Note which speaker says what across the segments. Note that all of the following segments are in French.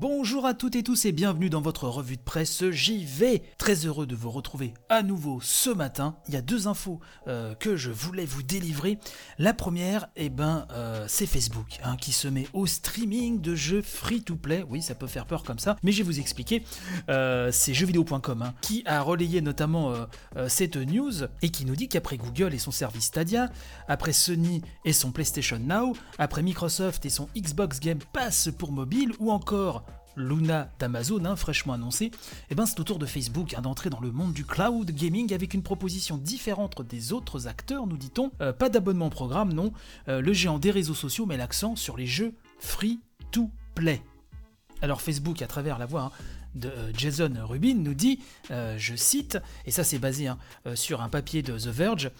Speaker 1: Bonjour à toutes et tous et bienvenue dans votre revue de presse JV. Très heureux de vous retrouver à nouveau ce matin. Il y a deux infos euh, que je voulais vous délivrer. La première, eh ben, euh, c'est Facebook hein, qui se met au streaming de jeux free-to-play. Oui, ça peut faire peur comme ça, mais je vais vous expliquer. Euh, c'est jeuxvideo.com hein, qui a relayé notamment cette news et qui nous dit qu'après Google et son service Stadia, après Sony et son PlayStation Now, après Microsoft et son Xbox Game Pass pour mobile ou encore Luna d'Amazon, hein, fraîchement annoncé, eh ben c'est au tour de Facebook hein, d'entrer dans le monde du cloud gaming avec une proposition différente des autres acteurs, nous dit-on. Euh, pas d'abonnement programme, non. Euh, le géant des réseaux sociaux met l'accent sur les jeux free to play. Alors Facebook, à travers la voix hein, de euh, Jason Rubin nous dit, euh, je cite, et ça c'est basé hein, euh, sur un papier de The Verge,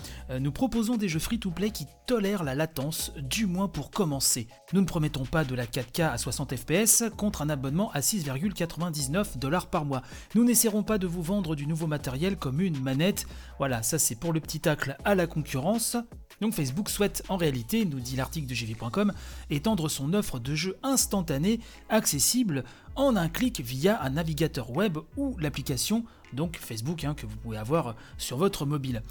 Speaker 1: nous proposons des jeux free-to-play qui tolèrent la latence, du moins pour commencer. Nous ne promettons pas de la 4K à 60 fps contre un abonnement à 6,99 dollars par mois. Nous n'essaierons pas de vous vendre du nouveau matériel comme une manette. Voilà, ça c'est pour le petit tacle à la concurrence. Donc Facebook souhaite en réalité, nous dit l'article de gv.com, étendre son offre de jeux instantanés accessibles en un clic via un navigateur web ou l'application donc Facebook hein, que vous pouvez avoir sur votre mobile.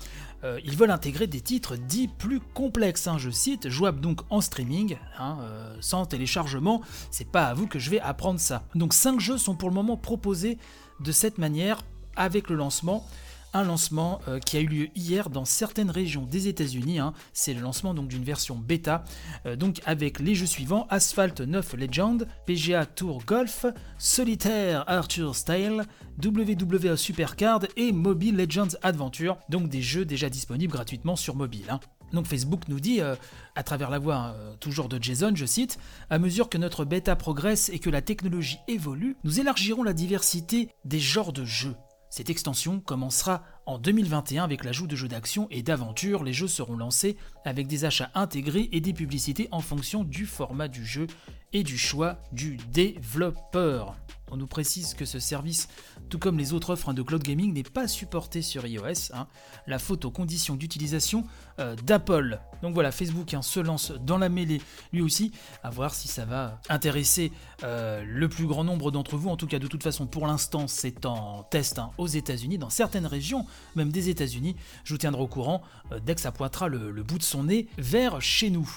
Speaker 1: Euh, ils veulent intégrer des titres dits plus complexes, hein, je cite, jouables donc en streaming, hein, euh, sans téléchargement, c'est pas à vous que je vais apprendre ça. Donc 5 jeux sont pour le moment proposés de cette manière avec le lancement un lancement euh, qui a eu lieu hier dans certaines régions des États-Unis. Hein. C'est le lancement donc d'une version bêta, euh, donc avec les jeux suivants Asphalt 9 Legend, PGA Tour Golf, Solitaire Arthur Style, WWE Supercard et Mobile Legends Adventure, donc des jeux déjà disponibles gratuitement sur mobile. Hein. Donc Facebook nous dit, euh, à travers la voix toujours de Jason, je cite, À mesure que notre bêta progresse et que la technologie évolue, nous élargirons la diversité des genres de jeux. Cette extension commencera en 2021 avec l'ajout de jeux d'action et d'aventure. Les jeux seront lancés avec des achats intégrés et des publicités en fonction du format du jeu et du choix du développeur. On nous précise que ce service, tout comme les autres offres de cloud gaming, n'est pas supporté sur iOS. Hein. La faute aux conditions d'utilisation euh, d'Apple. Donc voilà, Facebook hein, se lance dans la mêlée lui aussi, à voir si ça va intéresser euh, le plus grand nombre d'entre vous. En tout cas, de toute façon, pour l'instant, c'est en test hein, aux États-Unis, dans certaines régions, même des États-Unis. Je vous tiendrai au courant euh, dès que ça pointera le bout de son nez vers chez nous.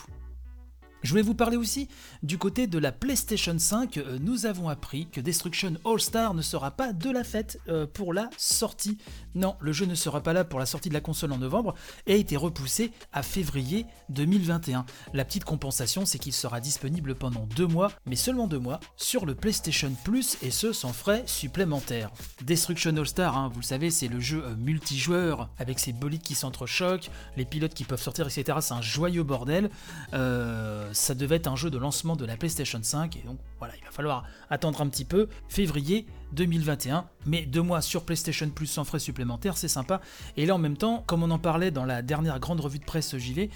Speaker 1: Je voulais vous parler aussi du côté de la PlayStation 5. Euh, nous avons appris que Destruction All-Star ne sera pas de la fête euh, pour la sortie. Non, le jeu ne sera pas là pour la sortie de la console en novembre et a été repoussé à février 2021. La petite compensation, c'est qu'il sera disponible pendant deux mois, mais seulement deux mois, sur le PlayStation Plus et ce sans frais supplémentaires. Destruction All-Star, hein, vous le savez, c'est le jeu euh, multijoueur avec ses bolides qui s'entrechoquent, les pilotes qui peuvent sortir, etc. C'est un joyeux bordel. Euh, ça devait être un jeu de lancement de la PlayStation 5 et donc voilà, il va falloir attendre un petit peu, février 2021, mais deux mois sur PlayStation Plus sans frais supplémentaires, c'est sympa. Et là en même temps, comme on en parlait dans la dernière grande revue de presse JV,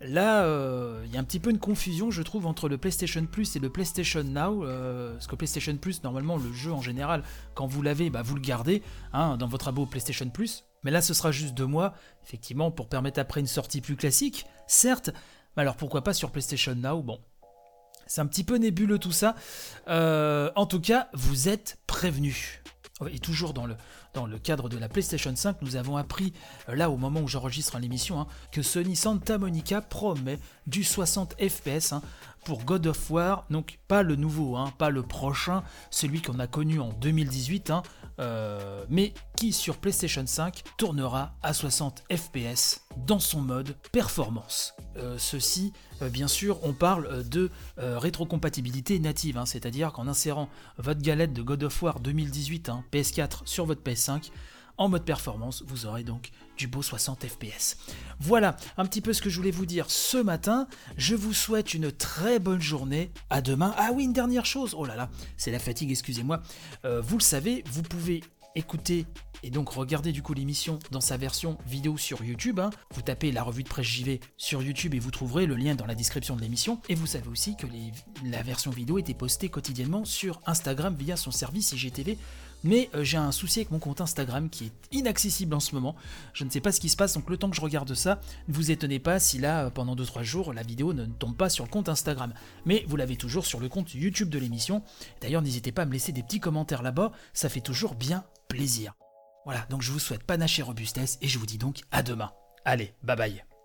Speaker 1: Là, euh, il y a un petit peu une confusion, je trouve, entre le PlayStation Plus et le PlayStation Now. Euh, parce que PlayStation Plus, normalement, le jeu en général, quand vous l'avez, bah, vous le gardez hein, dans votre abo PlayStation Plus. Mais là, ce sera juste deux mois, effectivement, pour permettre après une sortie plus classique, certes, alors pourquoi pas sur PlayStation Now? Bon, c'est un petit peu nébuleux tout ça. Euh, en tout cas, vous êtes prévenus. Et toujours dans le, cadre de la PlayStation 5, nous avons appris, euh, là au moment où j'enregistre l'émission, hein, que Sony Santa Monica promet du 60 FPS hein, pour God of War, donc pas le nouveau, hein, pas le prochain, celui qu'on a connu en 2018, hein, euh, mais qui sur PlayStation 5 tournera à 60 FPS dans son mode performance. Euh, ceci, euh, bien sûr, on parle de rétrocompatibilité native, hein, c'est-à-dire qu'en insérant votre galette de God of War 2018 PS4 sur votre PS5, en mode performance, vous aurez donc du beau 60 FPS. Voilà un petit peu ce que je voulais vous dire ce matin. Je vous souhaite une très bonne journée. À demain. Ah oui, une dernière chose. Oh là là, c'est la fatigue, excusez-moi. Euh, vous le savez, vous pouvez écouter et donc regarder du coup l'émission dans sa version vidéo sur YouTube. Hein. Vous tapez la revue de presse JV sur YouTube et vous trouverez le lien dans la description de l'émission. Et vous savez aussi que la version vidéo était postée quotidiennement sur Instagram via son service IGTV mais euh, j'ai un souci avec mon compte Instagram qui est inaccessible en ce moment. Je ne sais pas ce qui se passe, donc le temps que je regarde ça, ne vous étonnez pas si là, euh, pendant 2-3 jours, la vidéo ne tombe pas sur le compte Instagram. Mais vous l'avez toujours sur le compte YouTube de l'émission. D'ailleurs, n'hésitez pas à me laisser des petits commentaires là-bas, ça fait toujours bien plaisir. Voilà, donc je vous souhaite panache et robustesse, et je vous dis donc à demain. Allez, bye bye